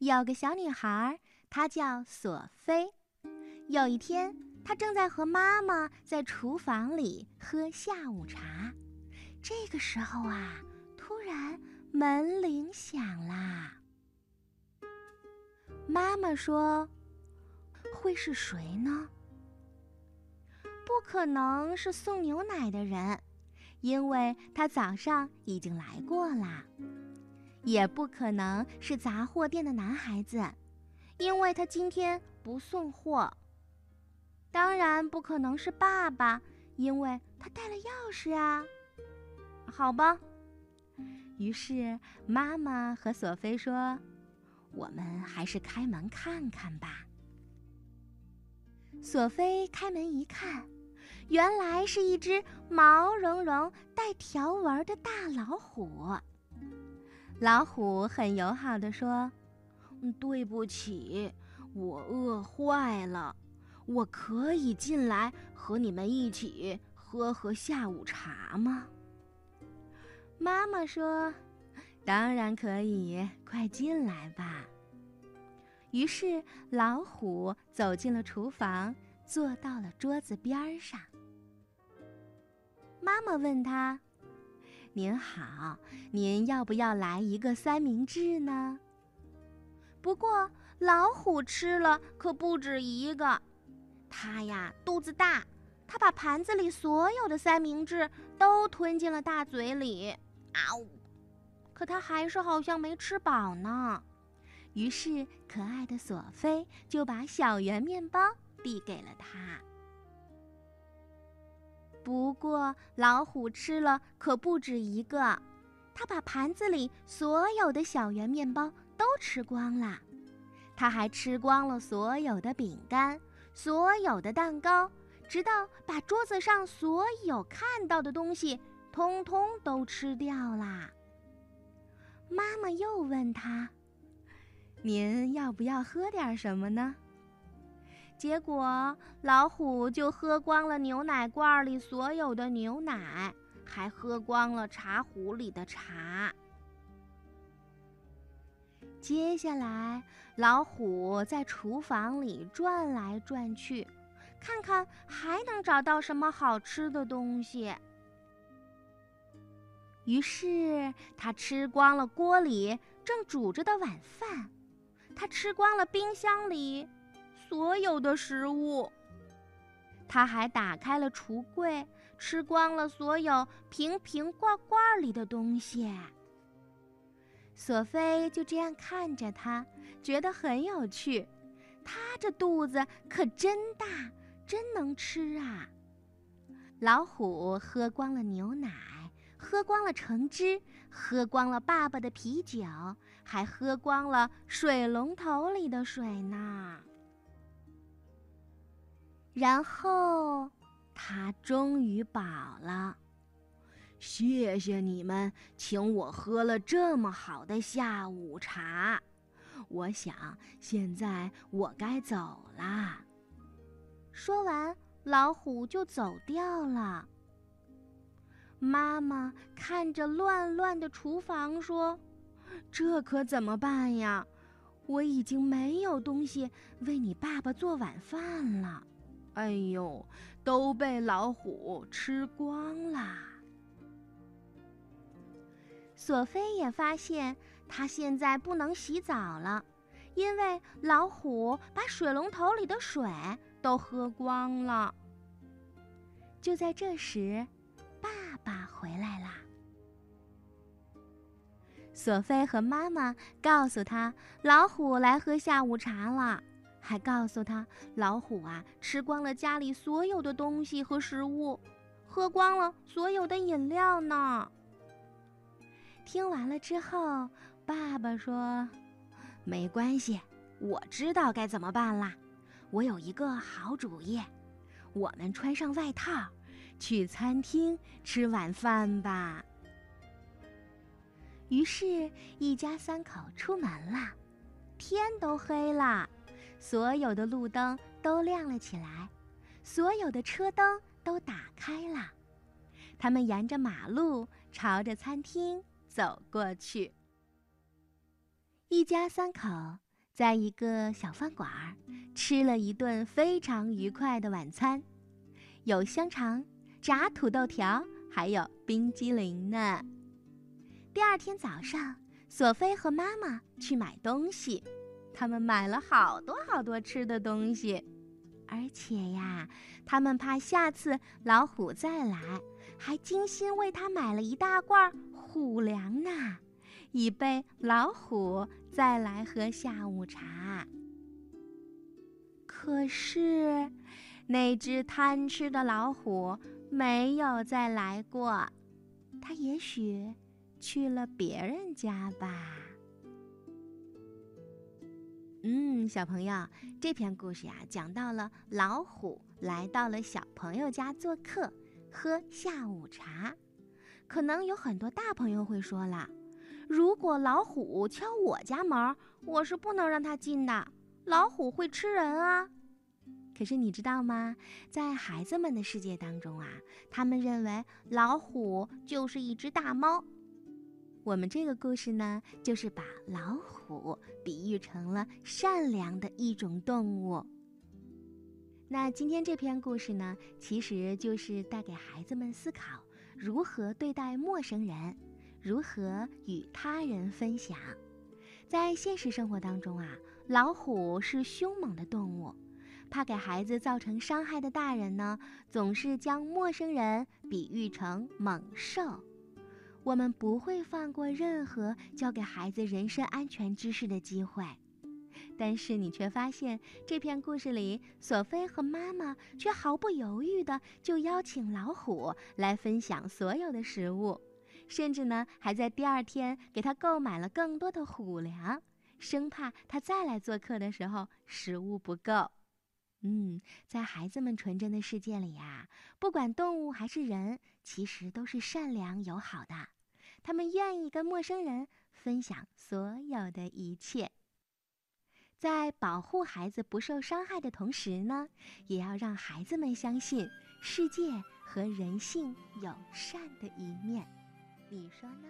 有个小女孩，她叫索菲。有一天，她正在和妈妈在厨房里喝下午茶。这个时候啊，突然门铃响啦。妈妈说：“会是谁呢？不可能是送牛奶的人，因为他早上已经来过啦。也不可能是杂货店的男孩子，因为他今天不送货。当然不可能是爸爸，因为他带了钥匙啊。好吧。于是妈妈和索菲说。”我们还是开门看看吧。索菲开门一看，原来是一只毛茸茸、带条纹的大老虎。老虎很友好的说：“对不起，我饿坏了，我可以进来和你们一起喝喝下午茶吗？”妈妈说。当然可以，快进来吧。于是老虎走进了厨房，坐到了桌子边上。妈妈问他：“您好，您要不要来一个三明治呢？”不过老虎吃了可不止一个，它呀肚子大，它把盘子里所有的三明治都吞进了大嘴里。啊呜！可它还是好像没吃饱呢，于是可爱的索菲就把小圆面包递给了他。不过老虎吃了可不止一个，他把盘子里所有的小圆面包都吃光了，他还吃光了所有的饼干、所有的蛋糕，直到把桌子上所有看到的东西通通都吃掉啦。妈妈又问他：“您要不要喝点什么呢？”结果老虎就喝光了牛奶罐里所有的牛奶，还喝光了茶壶里的茶。接下来，老虎在厨房里转来转去，看看还能找到什么好吃的东西。于是他吃光了锅里正煮着的晚饭，他吃光了冰箱里所有的食物，他还打开了橱柜，吃光了所有瓶瓶罐罐里的东西。索菲就这样看着他，觉得很有趣。他这肚子可真大，真能吃啊！老虎喝光了牛奶。喝光了橙汁，喝光了爸爸的啤酒，还喝光了水龙头里的水呢。然后他终于饱了。谢谢你们请我喝了这么好的下午茶。我想现在我该走啦。说完，老虎就走掉了。妈妈看着乱乱的厨房说：“这可怎么办呀？我已经没有东西为你爸爸做晚饭了。哎呦，都被老虎吃光了。”索菲也发现，她现在不能洗澡了，因为老虎把水龙头里的水都喝光了。就在这时。爸爸回来啦！索菲和妈妈告诉他，老虎来喝下午茶了，还告诉他，老虎啊吃光了家里所有的东西和食物，喝光了所有的饮料呢。听完了之后，爸爸说：“没关系，我知道该怎么办啦。我有一个好主意，我们穿上外套。”去餐厅吃晚饭吧。于是，一家三口出门了。天都黑了，所有的路灯都亮了起来，所有的车灯都打开了。他们沿着马路朝着餐厅走过去。一家三口在一个小饭馆吃了一顿非常愉快的晚餐，有香肠、炸土豆条，还有冰激凌呢。第二天早上，索菲和妈妈去买东西，他们买了好多好多吃的东西，而且呀，他们怕下次老虎再来，还精心为他买了一大罐虎粮呢。以备老虎再来喝下午茶。可是，那只贪吃的老虎没有再来过，它也许去了别人家吧。嗯，小朋友，这篇故事呀，讲到了老虎来到了小朋友家做客，喝下午茶。可能有很多大朋友会说了。如果老虎敲我家门，我是不能让它进的。老虎会吃人啊！可是你知道吗？在孩子们的世界当中啊，他们认为老虎就是一只大猫。我们这个故事呢，就是把老虎比喻成了善良的一种动物。那今天这篇故事呢，其实就是带给孩子们思考如何对待陌生人。如何与他人分享？在现实生活当中啊，老虎是凶猛的动物，怕给孩子造成伤害的大人呢，总是将陌生人比喻成猛兽。我们不会放过任何教给孩子人身安全知识的机会，但是你却发现这篇故事里，索菲和妈妈却毫不犹豫的就邀请老虎来分享所有的食物。甚至呢，还在第二天给他购买了更多的虎粮，生怕他再来做客的时候食物不够。嗯，在孩子们纯真的世界里呀，不管动物还是人，其实都是善良友好的。他们愿意跟陌生人分享所有的一切，在保护孩子不受伤害的同时呢，也要让孩子们相信世界和人性友善的一面。你说呢？